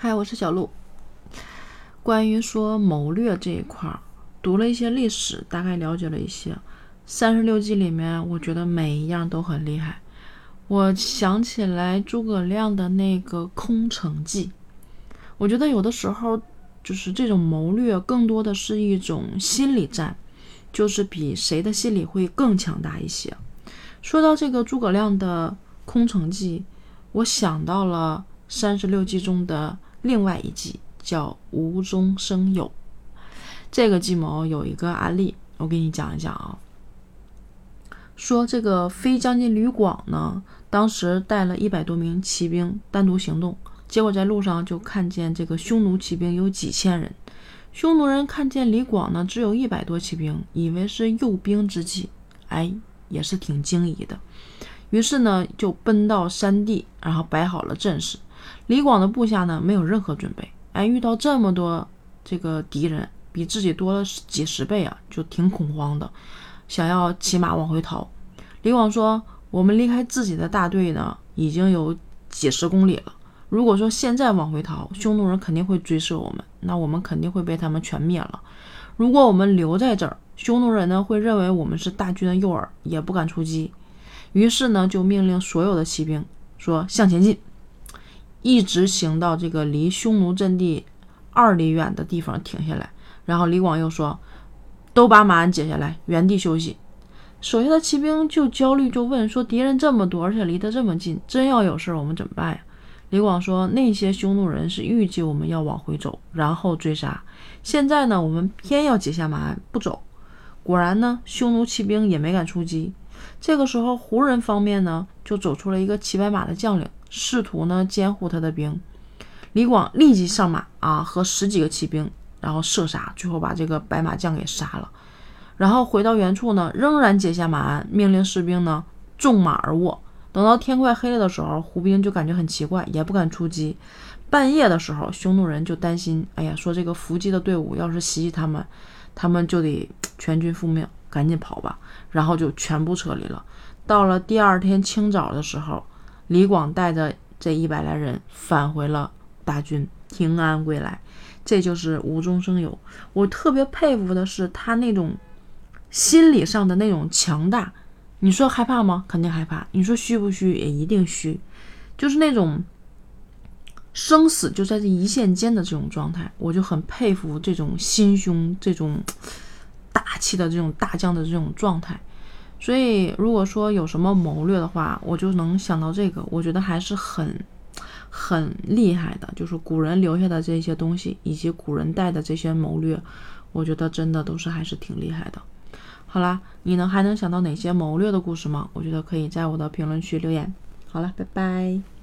嗨，我是小鹿。关于说谋略这一块儿，读了一些历史，大概了解了一些。三十六计里面，我觉得每一样都很厉害。我想起来诸葛亮的那个空城计，我觉得有的时候就是这种谋略，更多的是一种心理战，就是比谁的心理会更强大一些。说到这个诸葛亮的空城计，我想到了三十六计中的。另外一计叫无中生有，这个计谋有一个案例，我给你讲一讲啊。说这个飞将军吕广呢，当时带了一百多名骑兵单独行动，结果在路上就看见这个匈奴骑兵有几千人。匈奴人看见李广呢，只有一百多骑兵，以为是诱兵之计，哎，也是挺惊疑的。于是呢，就奔到山地，然后摆好了阵势。李广的部下呢，没有任何准备，哎，遇到这么多这个敌人，比自己多了几十倍啊，就挺恐慌的，想要骑马往回逃。李广说：“我们离开自己的大队呢，已经有几十公里了。如果说现在往回逃，匈奴人肯定会追射我们，那我们肯定会被他们全灭了。如果我们留在这儿，匈奴人呢会认为我们是大军的诱饵，也不敢出击。于是呢，就命令所有的骑兵说向前进。”一直行到这个离匈奴阵地二里远的地方停下来，然后李广又说：“都把马鞍解下来，原地休息。”手下的骑兵就焦虑，就问说：“敌人这么多，而且离得这么近，真要有事，我们怎么办呀？”李广说：“那些匈奴人是预计我们要往回走，然后追杀。现在呢，我们偏要解下马鞍不走。”果然呢，匈奴骑兵也没敢出击。这个时候，胡人方面呢，就走出了一个骑白马的将领。试图呢监护他的兵，李广立即上马啊，和十几个骑兵，然后射杀，最后把这个白马将给杀了。然后回到原处呢，仍然解下马鞍，命令士兵呢纵马而卧。等到天快黑了的时候，胡兵就感觉很奇怪，也不敢出击。半夜的时候，匈奴人就担心，哎呀，说这个伏击的队伍要是袭击他们，他们就得全军覆没，赶紧跑吧。然后就全部撤离了。到了第二天清早的时候。李广带着这一百来人返回了大军，平安归来，这就是无中生有。我特别佩服的是他那种心理上的那种强大。你说害怕吗？肯定害怕。你说虚不虚？也一定虚。就是那种生死就在这一线间的这种状态，我就很佩服这种心胸、这种大气的这种大将的这种状态。所以，如果说有什么谋略的话，我就能想到这个。我觉得还是很很厉害的，就是古人留下的这些东西，以及古人带的这些谋略，我觉得真的都是还是挺厉害的。好啦，你能还能想到哪些谋略的故事吗？我觉得可以在我的评论区留言。好了，拜拜。